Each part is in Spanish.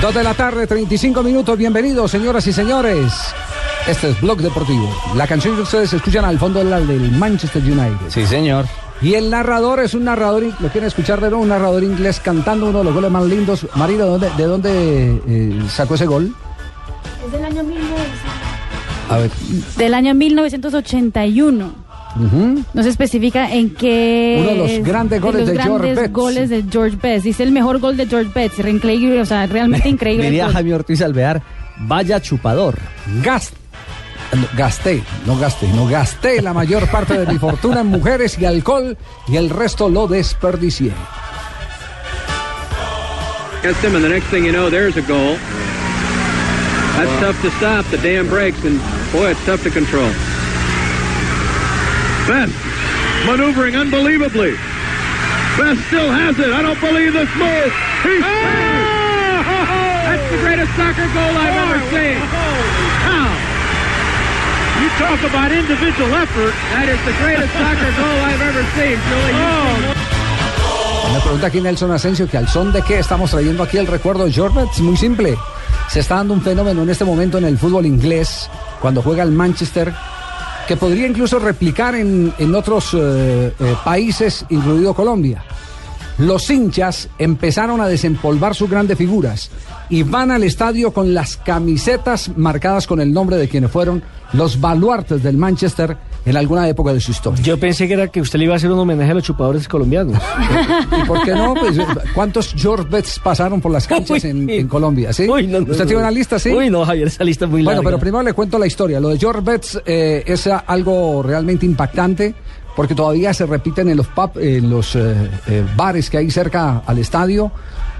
Dos de la tarde, 35 minutos. Bienvenidos, señoras y señores. Este es Blog Deportivo. La canción que ustedes escuchan al fondo es la del Manchester United. Sí, señor. Y el narrador es un narrador, ¿lo quieren escuchar de nuevo? Un narrador inglés cantando uno de los goles más lindos. Marina, ¿de dónde, de dónde eh, sacó ese gol? Es del año 1900. A ver. Del año 1981. Ujú. No se especifica en qué. Uno de los es- grandes goles los de George grandes Betts. goles de George Best. Dice el mejor gol de George Betts. Re- Increíble, o sea, realmente increíble. Diría. Jaime Ortiz Alvear, vaya chupador. Gas- no, gasté, no gasté, no gasté la mayor parte de mi fortuna en mujeres y alcohol y el resto lo desperdicié. against him, and the next thing you know, there's a goal. That's tough to stop. The dam breaks, and boy, it's tough to control. Best maneuvering unbelievably. Best still has it. I don't believe this move. He's That's the greatest soccer goal I've ever seen. How? You talk about individual effort. That is the greatest soccer goal I've ever seen, Julie. Me pregunta aquí Nelson Asensio que al son de qué estamos trayendo aquí el recuerdo de George Betts. Muy simple. Se está dando un fenómeno en este momento en el fútbol inglés, cuando juega el Manchester, que podría incluso replicar en, en otros eh, eh, países, incluido Colombia. Los hinchas empezaron a desempolvar sus grandes figuras y van al estadio con las camisetas marcadas con el nombre de quienes fueron los baluartes del Manchester en alguna época de su historia. Yo pensé que era que usted le iba a hacer un homenaje a los chupadores colombianos. ¿Y por qué no? Pues, ¿Cuántos George Betts pasaron por las canchas en, Uy. en Colombia? ¿sí? Uy, no, no, ¿Usted no. tiene una lista, sí? Uy, no, Javier, esa lista es muy Bueno, larga. pero primero le cuento la historia. Lo de George Betts eh, es algo realmente impactante porque todavía se repiten en los pub, en los eh, eh, bares que hay cerca al estadio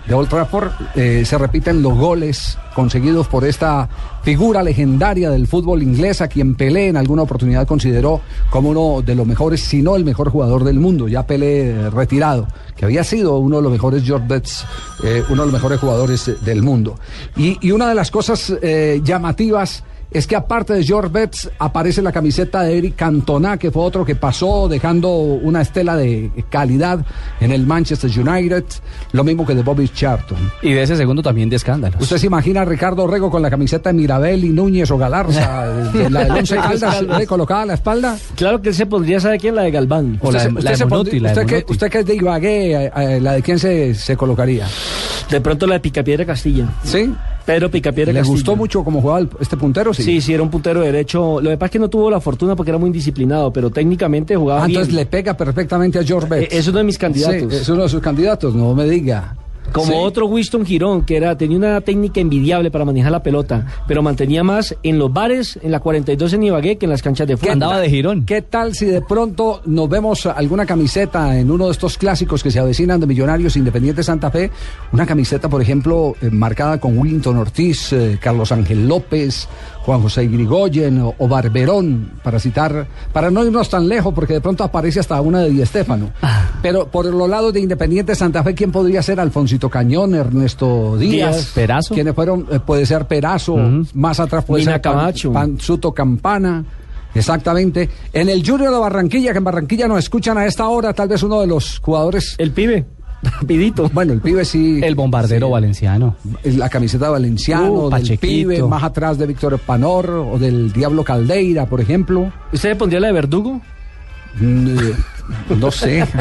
de Old Trafford, eh, se repiten los goles conseguidos por esta figura legendaria del fútbol inglés, a quien Pelé en alguna oportunidad consideró como uno de los mejores, si no el mejor jugador del mundo, ya Pelé eh, retirado, que había sido uno de los mejores eh, uno de los mejores jugadores del mundo. Y, una de las cosas llamativas es que aparte de George Betts aparece la camiseta de Eric Cantona, que fue otro que pasó dejando una estela de calidad en el Manchester United, lo mismo que de Bobby Charlton. Y de ese segundo también de escándalos. ¿Usted se imagina a Ricardo Rego con la camiseta de Mirabel y Núñez o Galarza, de la del Once Caldas, le colocada a la espalda? Claro que él se pondría, ¿sabe quién? La de Galván. O la de- Usted la de usted Monotti, usted usted que es de Ibagué, eh, eh, ¿la de quién se, se colocaría? De pronto la de Picapiedra Castilla. ¿Sí? Pedro Picapiedra ¿Le gustó mucho cómo jugaba el- este puntero? Sí, sí, era un puntero derecho. Lo que pasa es que no tuvo la fortuna porque era muy indisciplinado, pero técnicamente jugaba Ah, bien. entonces le pega perfectamente a George Betts. Eh, es uno de mis candidatos. Sí, es uno de sus candidatos, no me diga. Como Sí. otro Winston Girón, que era, tenía una técnica envidiable para manejar la pelota, pero mantenía más en los bares, en la 42 en Ibagué, que en las canchas de fútbol. Andaba de girón. ¿Qué tal si de pronto nos vemos alguna camiseta en uno de estos clásicos que se avecinan de Millonarios Independiente Santa Fe? Una camiseta, por ejemplo, eh, marcada con Willington Ortiz, eh, Carlos Ángel López, Juan José Grigoyen o, o Barberón, para citar, para no irnos tan lejos, porque de pronto aparece hasta una de Di Stéfano. Pero por los lados de Independiente Santa Fe, ¿quién podría ser? Alfonsito Cañón, Ernesto Díaz. Díaz. Perazo. ¿Quiénes fueron? Eh, puede ser Perazo, más atrás puede Mina ser Pan- Camacho. Panzuto Campana. Exactamente. En el Junior de Barranquilla, que en Barranquilla nos escuchan a esta hora, tal vez uno de los jugadores. El pibe, rapidito. bueno, el pibe sí. El bombardero sí, valenciano. La camiseta de Valenciano, Uh, del Pachequito. pibe, más atrás de Víctor Panor o del Diablo Caldeira, por ejemplo. ¿Usted le pondría la de Verdugo? Mm, eh, No sé.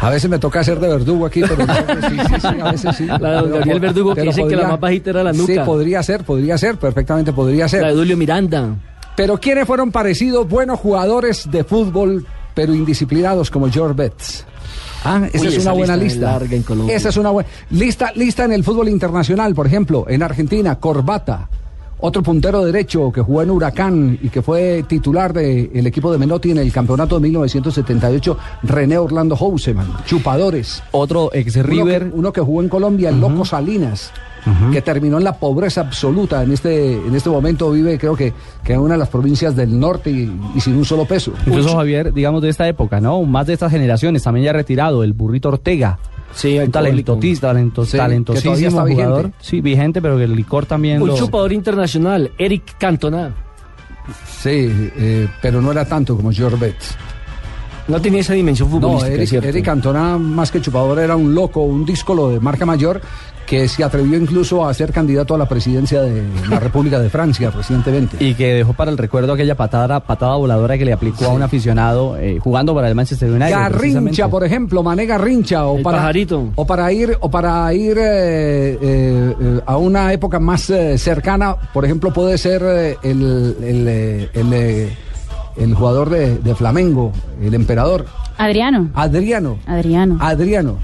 A veces me toca hacer de verdugo aquí, pero no, sí, sí, sí, a veces sí. La de don Gabriel Verdugo, que dice que la más bajita era la Sí, nuca. podría ser, podría ser, perfectamente podría ser. La de Julio Miranda. Pero ¿quiénes fueron parecidos buenos jugadores de fútbol, pero indisciplinados como George Betts? Ah, esa Uy, es esa una buena lista lista. en Colombia. Esa es una buena lista, lista en el fútbol internacional, por ejemplo, en Argentina, Corbata, otro puntero derecho que jugó en Huracán y que fue titular del equipo de Menotti en el campeonato de 1978, René Orlando Houseman, chupadores. Otro ex Uno que, River. uno que jugó en Colombia, el Loco Salinas, que terminó en la pobreza absoluta. En este, en este momento vive, creo que, que en una de las provincias del norte y, y sin un solo peso. Incluso Javier, digamos de esta época, ¿no? Más de estas generaciones, también ya retirado, el burrito Ortega. Sí, Un talentotista, talento, Sí, que todavía talentosísimo vigente. jugador. Sí, vigente, pero que el licor también Un lo... chupador internacional, Eric Cantona. Sí, eh, pero no era tanto como George Betts. No tenía esa dimensión No, futbolística, es Eric, cierto. Eric Cantona, más que chupador, era un loco, un díscolo de marca mayor que se atrevió incluso a ser candidato a la presidencia de la República de Francia recientemente. Y que dejó para el recuerdo aquella patada, patada voladora que le aplicó a un aficionado eh, jugando para el Manchester United. Garrincha, por ejemplo, Mané Garrincha, o El para, pajarito. o para ir, o para ir eh, eh, a una época más eh, cercana, por ejemplo, puede ser eh, el, el, el, el jugador de, de Flamengo, el emperador, Adriano. Adriano. Adriano. Adriano.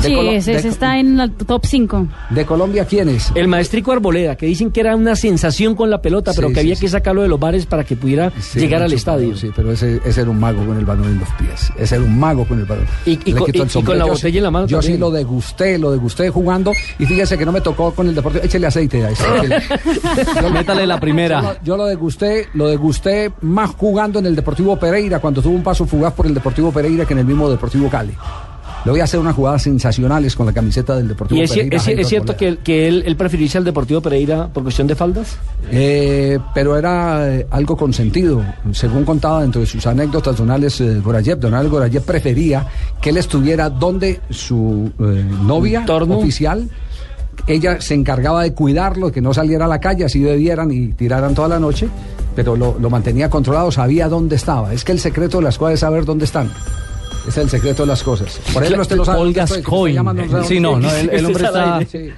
Sí, Colo- ese, ese está en la top 5. De Colombia, ¿quién es? El maestrico Arboleda, que dicen que era una sensación con la pelota, pero Sí, que sí, había sí. que sacarlo de los bares para que pudiera Sí, llegar al estadio. Sí, pero ese, ese era un mago con el balón en los pies. Ese era un mago con el balón. Y- y con- y- el con la Yo botella sí- en la mano Yo sí lo degusté, lo degusté jugando. Y fíjese que no me tocó con el Deportivo. Échele aceite a. Yo- Métale la Yo primera. lo, yo lo degusté, lo degusté más jugando en el Deportivo Pereira, cuando tuvo un paso fugaz por el Deportivo Pereira que en el mismo Deportivo Cali. Le voy a hacer unas jugadas sensacionales con la camiseta del Deportivo Y es, Pereira. es- es cierto que, que él, él prefiriese al Deportivo Pereira por cuestión de faldas. Eh, pero era eh, algo consentido. Según contaba dentro de sus anécdotas don Alex eh, Gorayev, don Alex Gorayev prefería que él estuviera donde su eh, novia Entorno. oficial. Ella se encargaba de cuidarlo, que no saliera a la calle, así bebieran y tiraran toda la noche, pero lo, lo mantenía controlado, sabía dónde estaba. Es que el secreto de las cosas es saber dónde están. Es el secreto de las cosas. Por ejemplo, usted lo sabe. Paul Gascoigne. Sí, no, el, el hombre está. Sí,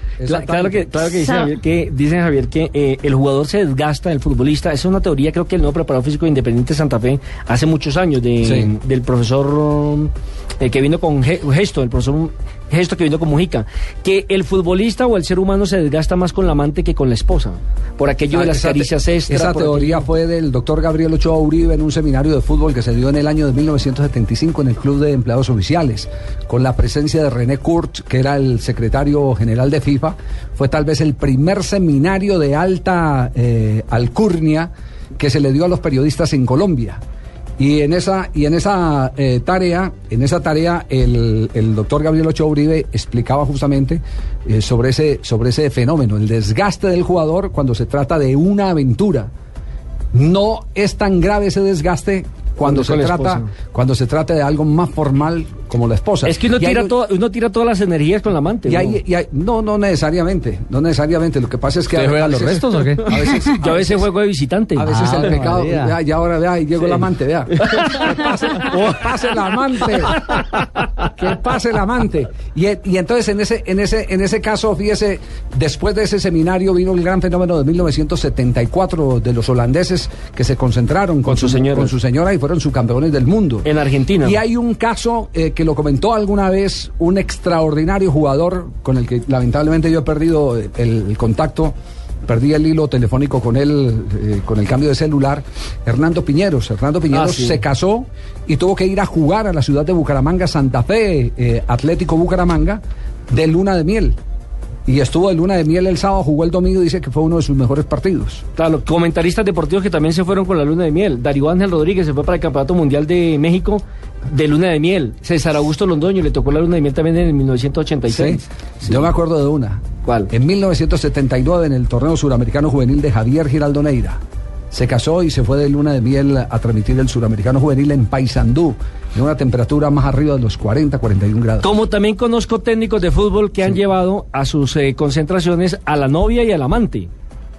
claro que, claro que dice Javier que, dice Javier que eh, el jugador se desgasta, el futbolista. Esa es una teoría, creo que el nuevo preparador físico de Independiente Santa Fe hace muchos años, de, Sí. del profesor eh, que vino con Ge- Gesto, el profesor Gesto que vino con Mujica, que el futbolista o el ser humano se desgasta más con la amante que con la esposa, por aquello de Ah, las esa te- caricias extra. Esa teoría aquello- fue del doctor Gabriel Ochoa Uribe en un seminario de fútbol que se dio en el año de 1975 en el Club de Empleados Oficiales, con la presencia de René Kurt, que era el secretario general de FIFA. Fue tal vez el primer seminario de alta eh, alcurnia que se le dio a los periodistas en Colombia. Y en esa, y en esa eh, tarea, en esa tarea, el, el doctor Gabriel Ochoa Uribe explicaba justamente eh, sobre, ese, sobre ese fenómeno, el desgaste del jugador cuando se trata de una aventura. No es tan grave ese desgaste cuando Cuando se trata, esposa. cuando se trata de algo más formal como la esposa. Es que uno Y hay- tira, todo- uno tira todas las energías con la amante. y ¿no? hay- y hay- no, no necesariamente, no necesariamente. Lo que pasa es que ¿Usted a- juega a los veces- restos o qué? A veces, Yo a veces juego de visitante. a veces Ah, el pecado, vea, y ahora vea, y llegó Sí. el amante, vea. Que pase, que pase el amante. Que pase el amante. Y, y entonces en ese, en ese, en ese caso, fíjese, después de ese seminario vino el gran fenómeno de 1974 de los holandeses que se concentraron con, Con su señora. con su señora y fueron subcampeones del mundo. En Argentina. Y hay un caso eh, que lo comentó alguna vez un extraordinario jugador con el que lamentablemente yo he perdido el, el contacto, perdí el hilo telefónico con él eh, con el cambio de celular, Hernando Piñeros. Hernando Piñeros Ah, sí. se casó y tuvo que ir a jugar a la ciudad de Bucaramanga, Santa Fe, eh, Atlético Bucaramanga, de luna de miel. Y estuvo de luna de miel el sábado, jugó el domingo y dice que fue uno de sus mejores partidos. Claro, comentaristas deportivos que también se fueron con la luna de miel. Darío Ángel Rodríguez se fue para el Campeonato Mundial de México de luna de miel. César Augusto Londoño le tocó la luna de miel también en el 1986. Sí, Yo me acuerdo de una. ¿Cuál? En 1979, en el torneo suramericano juvenil de Javier Giraldo Neira. Se casó y se fue de luna de miel a transmitir el suramericano juvenil en Paysandú, en una temperatura más arriba de los 40, 41 grados. Como también conozco técnicos de fútbol que han llevado a sus eh, concentraciones a la novia y al amante.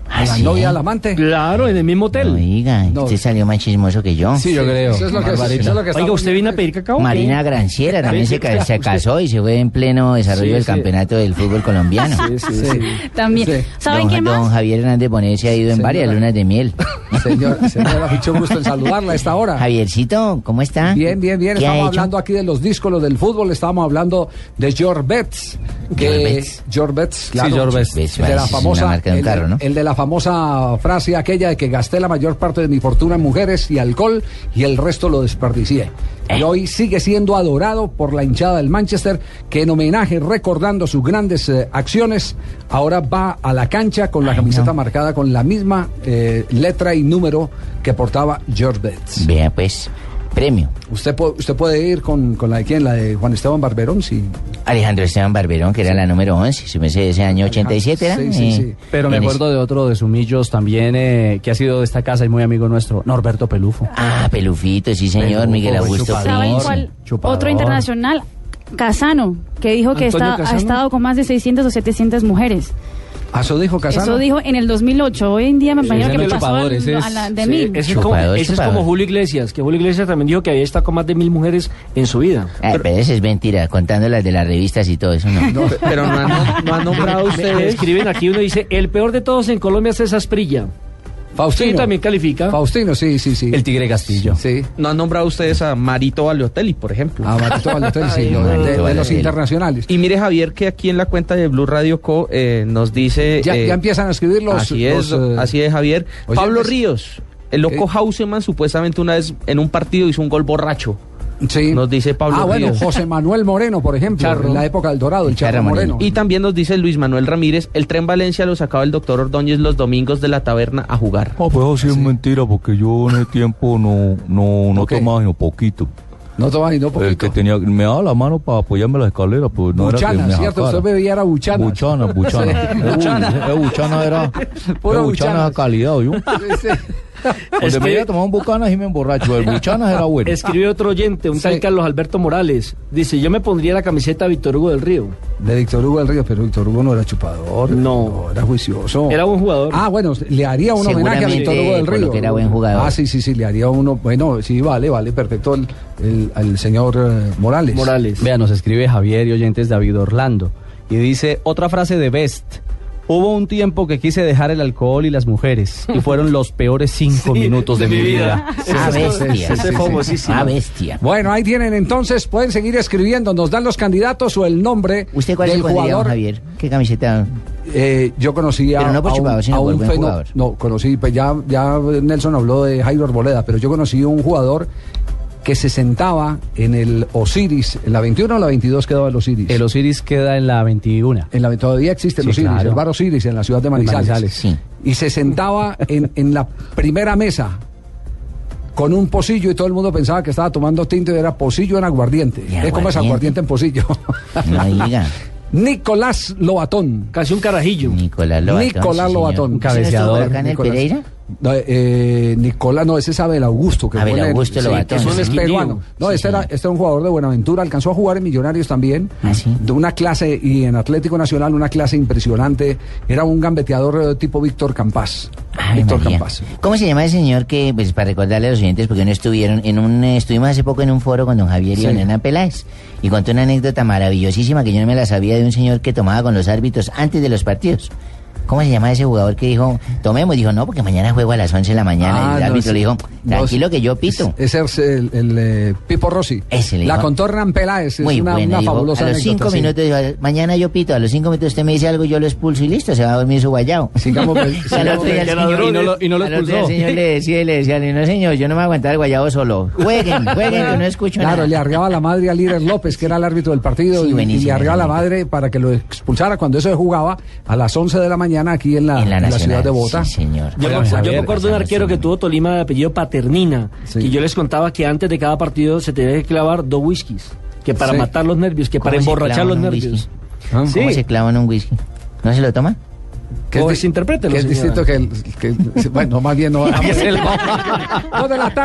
A la ¿Ah, sí? novia, al amante. Claro, en el mismo hotel. Oiga, No. usted salió más chismoso que yo. Sí, yo creo. Eso es lo que, eso es lo que Oiga, ¿usted vino a pedir cacao? Marina Granciera también Sí, se, sí, se casó y se fue en pleno desarrollo Sí, del sí. campeonato del fútbol colombiano. Sí, sí, sí. También. Sí. ¿Saben don, quién don más? Javier Hernández Bonet se ha ido en Señora. varias lunas de miel. Señor, señora, mucho gusto en saludarla a esta hora. Javiercito, ¿cómo está? Bien, bien, bien. ¿Qué ha Estamos hablando aquí de los discos del fútbol. Estamos hablando de George Betts. Que George Betts. George Betts, claro. George Betts. Betts, El de la es una famosa, el de la famosa frase aquella de que gasté la mayor parte de mi fortuna en mujeres y alcohol y el resto lo desperdicié. Y hoy sigue siendo adorado por la hinchada del Manchester, que en homenaje, recordando sus grandes eh, acciones, ahora va a la cancha con la Ay, camiseta no. marcada con la misma eh, letra y número que portaba George Betts. Vea pues. Premio. ¿Usted, pu- usted puede ir con, con la de quién? La de Juan Esteban Barberón, sí. Alejandro Esteban Barberón, que era la número 11, si me sé, ese año 87 era. Sí, sí, eh, sí. Pero me acuerdo de otro de Sumillos también, eh, que ha sido de esta casa y muy amigo nuestro, Norberto Pelufo. Ah, Pelufito, sí señor, Pelufo, Miguel Augusto chupador. ¿Saben Prince. cuál? chupador. Otro internacional, Casano, que dijo que está, ha estado con más de 600 o 700 mujeres. ¿A eso dijo Casano? Eso dijo en el 2008. Hoy en día me imagino ese que me es pasó al- es- a la de Sí, mil. ese es, como, Chupador, ese es chupador. como Julio Iglesias, que Julio Iglesias también dijo que había estado con más de mil mujeres en su vida. Ah, pero eso es mentira, contando las de las revistas y todo eso, no. No, pero no han, no han nombrado Me ustedes. escriben aquí, uno dice, el peor de todos en Colombia es esa Asprilla. Faustino. Sí, también califica. Faustino, sí, sí, sí. El Tigre Castillo. Sí. No han nombrado ustedes a Marito Baliotelli, por ejemplo. A Marito Balotelli, sí, de, los internacionales. Y mire, Javier, que aquí en la cuenta de Blue Radio Co. eh, nos dice. Ya, eh, ya empiezan a escribir los... así es, los, eh, así es, Javier. Pablo Ríos, el loco Ok. Hauseman, supuestamente una vez en un partido hizo un gol borracho. Sí. Nos dice Pablo Ah, bueno, Ríos. José Manuel Moreno, por ejemplo, Charro. en la época del Dorado, el Charro, Moreno. Moreno. Y también nos dice Luis Manuel Ramírez, el tren Valencia lo sacaba el doctor Ordóñez los domingos de la taberna a jugar. No, pues eso sí es mentira, porque yo en ese tiempo no, no, no Ok. tomaba sino poquito. No toma y no El poquito. que tenía, me daba la mano para apoyarme en la escalera, pues no era que Buchana, me ¿cierto? Usted bebía era buchana. Buchana, buchana. Sí, Eh, buchana. eh, buchana era, eh, buchana buchana. era calidad, ¿yo? Donde Es me que- iba a tomar un bucana y me emborracho. El buchana era bueno. Escribe otro oyente, un Sí. tal Carlos Alberto Morales. Dice, yo me pondría la camiseta de Víctor Hugo del Río. De Víctor Hugo del Río, pero Víctor Hugo no era chupador. No. era juicioso. Era buen jugador. Ah, bueno, le haría un homenaje a Víctor Hugo del Río. que era buen jugador. Ah, sí, sí, sí, le haría uno. Bueno, sí, vale, vale, perfecto. El, el, el señor eh, Morales. Morales. Vea, nos escribe Javier y oyentes David Orlando. Y dice otra frase de Best. Hubo un tiempo que quise dejar el alcohol y las mujeres. Y fueron los peores cinco Sí, minutos de, mi vida. Sí, bestia. sí, sí, sí. famosísimo. Ah, bestia. Bueno, ahí tienen entonces, pueden seguir escribiendo, nos dan los candidatos o el nombre ¿Usted cuál del jugador. Javier? ¿Qué camiseta? Eh, yo conocí a, no a un, a un. No, conocí, pues ya, ya Nelson habló de Jairo Arboleda, pero yo conocí un jugador que se sentaba en el Osiris, en la 21 o la 22 quedaba el Osiris. El Osiris queda en la 21. en la, todavía existe el Sí, Osiris, claro. el bar Osiris en la ciudad de Manizales. Manizales, sí. Y se sentaba en, en la primera mesa con un pocillo y todo el mundo pensaba que estaba tomando tinto y era pocillo en aguardiente. Es como es aguardiente. en pocillo. No diga. Nicolás Lobatón. Casi un carajillo. Nicolás Lobatón. Nicolás sí, Lobatón. señor. Un ¿Ese no estuvo cabeceador, acá en el Nicolás. Pereira? No, eh, Nicolás, no, ese es Abel Augusto. Que Abel Lobatón, que es un sí. peruano. No, Sí, este, era, este era un jugador de Buenaventura, alcanzó a jugar en Millonarios también. Ah. De una clase, y en Atlético Nacional, una clase impresionante. Era un gambeteador eh, tipo Víctor Campás. Ay, Víctor María. Campás. ¿Cómo se llama el señor que, pues para recordarle a los oyentes, porque no estuvieron, en un, eh, estuvimos hace poco en un foro con don Javier y don Hernán Peláez, y contó una anécdota maravillosísima que yo no me la sabía de un señor que tomaba con los árbitros antes de los partidos. ¿Cómo se llama ese jugador que dijo, tomemos? Dijo, no, porque mañana juego a las 11 de la mañana. Ah, y el árbitro le dijo, tranquilo que yo pito. Ese es el, el, eh, Pipo Rossi. Ese le La dijo. contó Hernán Peláez. Es Muy una, bueno, una dijo, fabulosa a los anécdota, cinco sí. minutos dijo, mañana yo pito, a los cinco minutos usted me dice algo, yo lo expulso y listo, se va a dormir su guayao. Sigamos, pues, Y al sigamos, no lo- y no lo al otro día el expulsó. señor le decía y le decía, no señor, yo no me voy a aguantar el guayabo solo. Jueguen, jueguen, que no escucho Claro, nada. le arriaba la madre a Líder López, que era el árbitro del partido, Sí, y- y, le arriaba la madre para que lo expulsara cuando eso se jugaba a las 11 de la mañana aquí en la, en la, en la Nacional, ciudad de Bogotá. Sí, señor. Yo, me, yo Javier, me acuerdo de un arquero que tuvo Tolima de apellido Paternina. Sí. Y yo les contaba que antes de cada partido se tenía que clavar dos whiskies. Que para Sí. matar los nervios, que ¿Cómo para emborrachar clavan los nervios. ¿Ah? Sí. ¿Cómo se clava en un whisky? ¿No se lo toma? Que es que es distinto que, el- que- bueno, más bien no. Dos de la tarde.